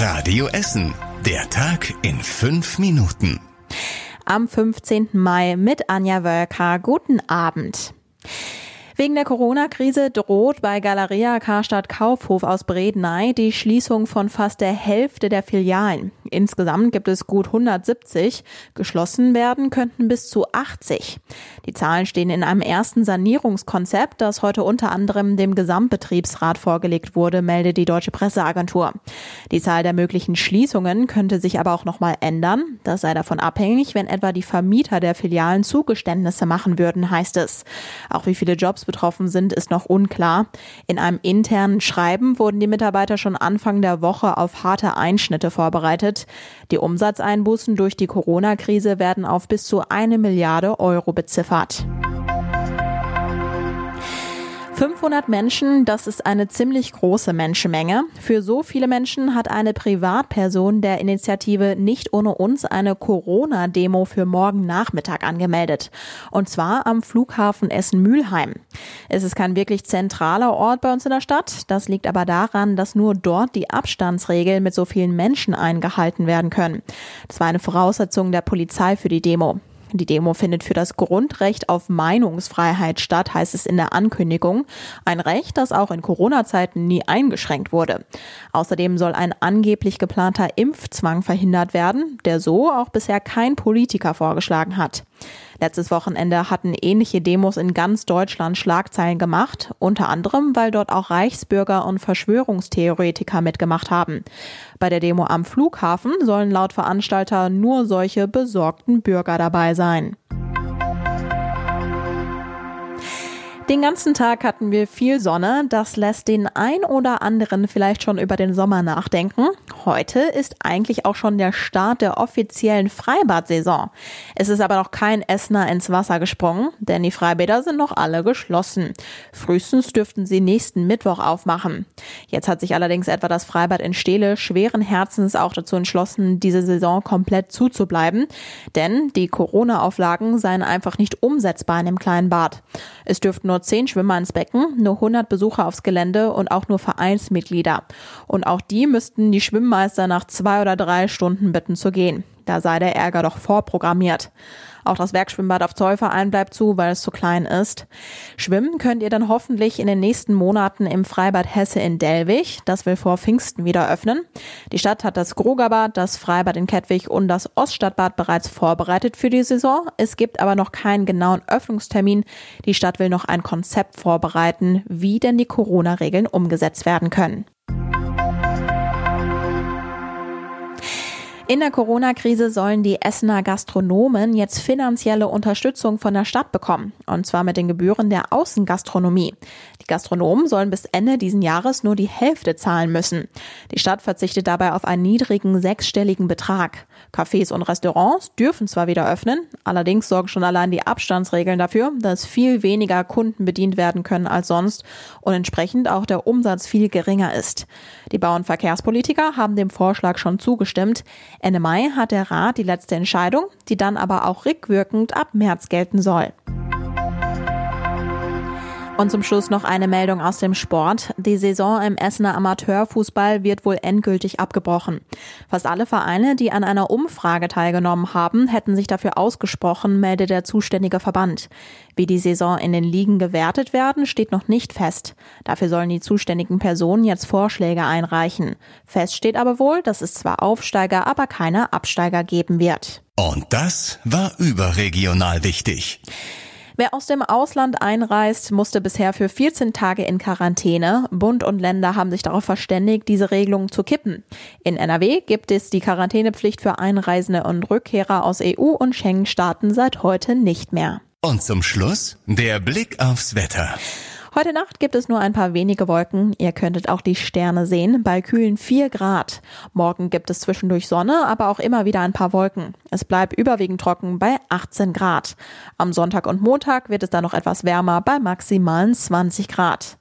Radio Essen. Der Tag in fünf Minuten. Am 15. Mai mit Anja Wölker. Guten Abend. Wegen der Corona-Krise droht bei Galeria Karstadt Kaufhof aus Bredeney die Schließung von fast der Hälfte der Filialen. Insgesamt gibt es gut 170. Geschlossen werden könnten bis zu 80. Die Zahlen stehen in einem ersten Sanierungskonzept, das heute unter anderem dem Gesamtbetriebsrat vorgelegt wurde, meldet die Deutsche Presseagentur. Die Zahl der möglichen Schließungen könnte sich aber auch nochmal ändern. Das sei davon abhängig, wenn etwa die Vermieter der Filialen Zugeständnisse machen würden, heißt es. Auch wie viele Jobs betroffen sind, ist noch unklar. In einem internen Schreiben wurden die Mitarbeiter schon Anfang der Woche auf harte Einschnitte vorbereitet. Die Umsatzeinbußen durch die Corona-Krise werden auf bis zu eine Milliarde Euro beziffert. 500 Menschen, das ist eine ziemlich große Menschenmenge. Für so viele Menschen hat eine Privatperson der Initiative Nicht ohne uns eine Corona-Demo für morgen Nachmittag angemeldet. Und zwar am Flughafen Essen-Mühlheim. Es ist kein wirklich zentraler Ort bei uns in der Stadt. Das liegt aber daran, dass nur dort die Abstandsregeln mit so vielen Menschen eingehalten werden können. Das war eine Voraussetzung der Polizei für die Demo. Die Demo findet für das Grundrecht auf Meinungsfreiheit statt, heißt es in der Ankündigung. Ein Recht, das auch in Corona-Zeiten nie eingeschränkt wurde. Außerdem soll ein angeblich geplanter Impfzwang verhindert werden, der so auch bisher kein Politiker vorgeschlagen hat. Letztes Wochenende hatten ähnliche Demos in ganz Deutschland Schlagzeilen gemacht, unter anderem, weil dort auch Reichsbürger und Verschwörungstheoretiker mitgemacht haben. Bei der Demo am Flughafen sollen laut Veranstalter nur solche besorgten Bürger dabei sein. Den ganzen Tag hatten wir viel Sonne. Das lässt den ein oder anderen vielleicht schon über den Sommer nachdenken. Heute ist eigentlich auch schon der Start der offiziellen Freibadsaison. Es ist aber noch kein Essener ins Wasser gesprungen, denn die Freibäder sind noch alle geschlossen. Frühestens dürften sie nächsten Mittwoch aufmachen. Jetzt hat sich allerdings etwa das Freibad in Steele schweren Herzens auch dazu entschlossen, diese Saison komplett zuzubleiben, denn die Corona-Auflagen seien einfach nicht umsetzbar in dem kleinen Bad. Es dürften nur nur zehn Schwimmer ins Becken, nur 100 Besucher aufs Gelände und auch nur Vereinsmitglieder. Und auch die müssten die Schwimmmeister nach zwei oder drei Stunden bitten zu gehen. Da sei der Ärger doch vorprogrammiert. Auch das Werkschwimmbad auf Zollverein bleibt zu, weil es zu klein ist. Schwimmen könnt ihr dann hoffentlich in den nächsten Monaten im Freibad Hesse in Delwig. Das will vor Pfingsten wieder öffnen. Die Stadt hat das Grugerbad, das Freibad in Kettwig und das Oststadtbad bereits vorbereitet für die Saison. Es gibt aber noch keinen genauen Öffnungstermin. Die Stadt will noch ein Konzept vorbereiten, wie denn die Corona-Regeln umgesetzt werden können. In der Corona-Krise sollen die Essener Gastronomen jetzt finanzielle Unterstützung von der Stadt bekommen. Und zwar mit den Gebühren der Außengastronomie. Die Gastronomen sollen bis Ende diesen Jahres nur die Hälfte zahlen müssen. Die Stadt verzichtet dabei auf einen niedrigen sechsstelligen Betrag. Cafés und Restaurants dürfen zwar wieder öffnen, allerdings sorgen schon allein die Abstandsregeln dafür, dass viel weniger Kunden bedient werden können als sonst und entsprechend auch der Umsatz viel geringer ist. Die Bau- und Verkehrspolitiker haben dem Vorschlag schon zugestimmt. Ende Mai hat der Rat die letzte Entscheidung, die dann aber auch rückwirkend ab März gelten soll. Und zum Schluss noch eine Meldung aus dem Sport. Die Saison im Essener Amateurfußball wird wohl endgültig abgebrochen. Fast alle Vereine, die an einer Umfrage teilgenommen haben, hätten sich dafür ausgesprochen, meldet der zuständige Verband. Wie die Saison in den Ligen gewertet werden, steht noch nicht fest. Dafür sollen die zuständigen Personen jetzt Vorschläge einreichen. Fest steht aber wohl, dass es zwar Aufsteiger, aber keine Absteiger geben wird. Und das war überregional wichtig. Wer aus dem Ausland einreist, musste bisher für 14 Tage in Quarantäne. Bund und Länder haben sich darauf verständigt, diese Regelung zu kippen. In NRW gibt es die Quarantänepflicht für Einreisende und Rückkehrer aus EU und Schengen-Staaten seit heute nicht mehr. Und zum Schluss der Blick aufs Wetter. Heute Nacht gibt es nur ein paar wenige Wolken. Ihr könntet auch die Sterne sehen bei kühlen 4 Grad. Morgen gibt es zwischendurch Sonne, aber auch immer wieder ein paar Wolken. Es bleibt überwiegend trocken bei 18 Grad. Am Sonntag und Montag wird es dann noch etwas wärmer bei maximalen 20 Grad.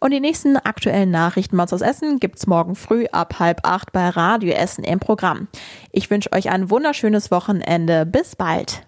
Und die nächsten aktuellen Nachrichten aus Essen gibt's morgen früh ab halb acht bei Radio Essen im Programm. Ich wünsche euch ein wunderschönes Wochenende. Bis bald.